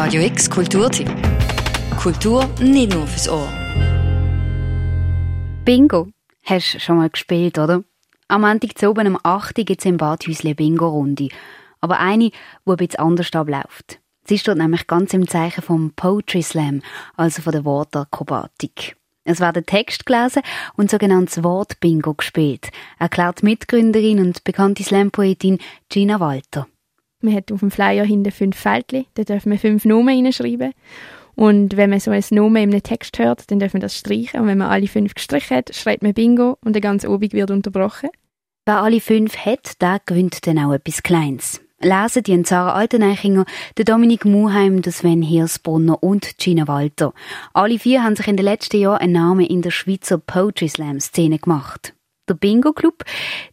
Radio X Kulturtipp. Kultur nicht nur fürs Ohr. Bingo. Hast du schon mal gespielt, oder? Am Montag zu oben um 8 Uhr gibt es im Badhäusle Bingo-Runde. Aber eine, die ein bisschen anders abläuft. Sie steht nämlich ganz im Zeichen vom Poetry Slam, also von der Wortakrobatik. Es werden Text gelesen und sogenanntes Wort-Bingo gespielt, erklärt Mitgründerin und bekannte Slam-Poetin Gina Walter. Man hat auf dem Flyer hinten fünf Feldchen, da dürfen wir fünf Nomen hineinschreiben. Und wenn man so ein Nomen in einem Text hört, dann darf man das streichen. Und wenn man alle fünf gestrichen hat, schreibt man Bingo und der ganze Obig wird unterbrochen. Wer alle fünf hat, der gewinnt dann auch etwas Kleines. Lesen die Sarah Alteneichinger, der Dominik Muheim, der Sven Hirsbrunner und Gina Walter. Alle vier haben sich in den letzten Jahren einen Namen in der Schweizer Poetry Slam Szene gemacht. Der Bingo Club,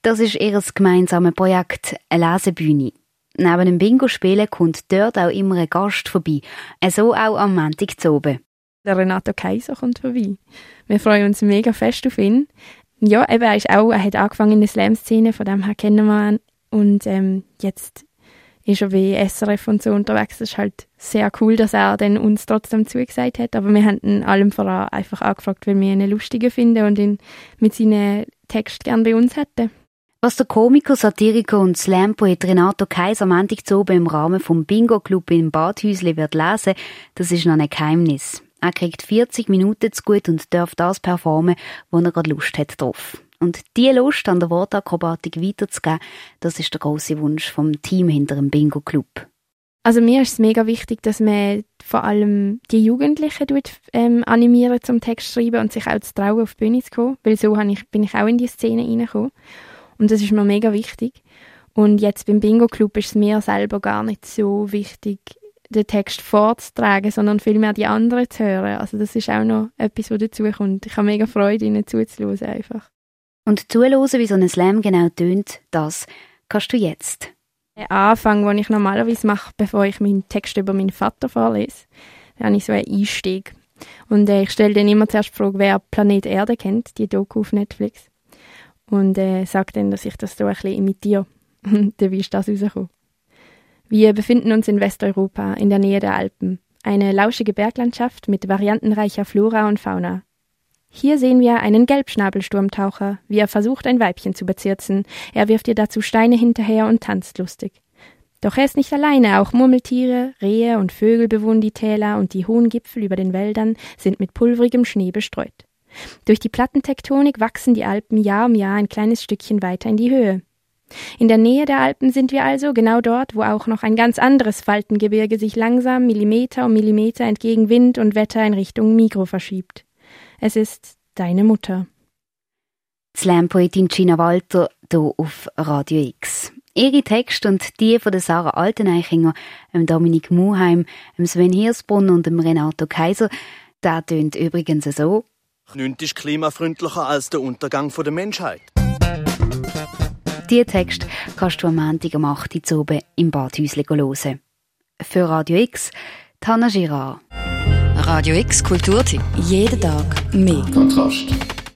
das ist ihr gemeinsames Projekt, eine Lesebühne. Neben dem Bingo-Spielen kommt dort auch immer ein Gast vorbei. So auch am Montag zu oben. Der Renato Kaiser kommt vorbei. Wir freuen uns mega fest auf ihn. Ja, eben, er, ist auch, er hat angefangen in der Slam-Szene, von dem her kennen wir ihn. Und ähm, jetzt ist er wie SRF und so unterwegs. Das ist halt sehr cool, dass er dann uns trotzdem zugesagt hat. Aber wir haben ihn allem voran einfach angefragt, weil wir ihn lustiger finden und ihn mit seinen Texten gerne bei uns hätten. Was der Komiker, Satiriker und Slam-Poet Renato Kaiser Montag zu oben im Rahmen vom Bingo-Club im Badhäusli wird lesen, das ist noch ein Geheimnis. Er kriegt 40 Minuten zu gut und darf das performen, wo er gerade Lust hat drauf. Und diese Lust an der Wortakrobatik weiterzugeben, das ist der große Wunsch vom Team hinter dem Bingo-Club. Also mir ist es mega wichtig, dass man vor allem die Jugendlichen tut, ähm, animieren zum Text schreiben und sich auch zu trauen, auf die Bühne zu kommen, weil so ich, bin ich auch in die Szene reingekommen. Und das ist mir mega wichtig. Und jetzt beim Bingo Club ist es mir selber gar nicht so wichtig, den Text vorzutragen, sondern vielmehr die anderen zu hören. Also das ist auch noch etwas, was dazu kommt. Ich habe mega Freude, ihnen zuzuhören einfach. Und zuhören, wie so ein Slam genau tönt, das kannst du jetzt. Der Anfang, den ich normalerweise mache, bevor ich meinen Text über meinen Vater vorlese, da habe ich so einen Einstieg. Und äh, ich stelle dann immer zuerst die Frage, wer Planet Erde kennt, die Doku auf Netflix und äh, sagt dann, dass ich das so ein bisschen imitiere. Und dann ist das rausgekommen. Wir befinden uns in Westeuropa, in der Nähe der Alpen. Eine lauschige Berglandschaft mit variantenreicher Flora und Fauna. Hier sehen wir einen Gelbschnabelsturmtaucher, wie er versucht, ein Weibchen zu bezirzen. Er wirft ihr dazu Steine hinterher und tanzt lustig. Doch er ist nicht alleine, auch Murmeltiere, Rehe und Vögel bewohnen die Täler und die hohen Gipfel über den Wäldern sind mit pulverigem Schnee bestreut. Durch die Plattentektonik wachsen die Alpen Jahr um Jahr ein kleines Stückchen weiter in die Höhe. In der Nähe der Alpen sind wir also genau dort, wo auch noch ein ganz anderes Faltengebirge sich langsam Millimeter um Millimeter entgegen Wind und Wetter in Richtung Mikro verschiebt. Es ist deine Mutter. Slam-Poetin Gina Walter hier auf Radio X. Ihre Texte und die von Sarah Alteneichinger, Dominik Muheim, Sven Hirsbrunn und Renato Kaiser, der tönt übrigens so. Nichts ist klimafreundlicher als der Untergang der Menschheit. Diesen Text kannst du am Montag am 8. Uhr oben im Badhäusle hören. Für Radio X, Tana Girard. Radio X Kulturtipp. Jeden Tag mehr. Kontrast.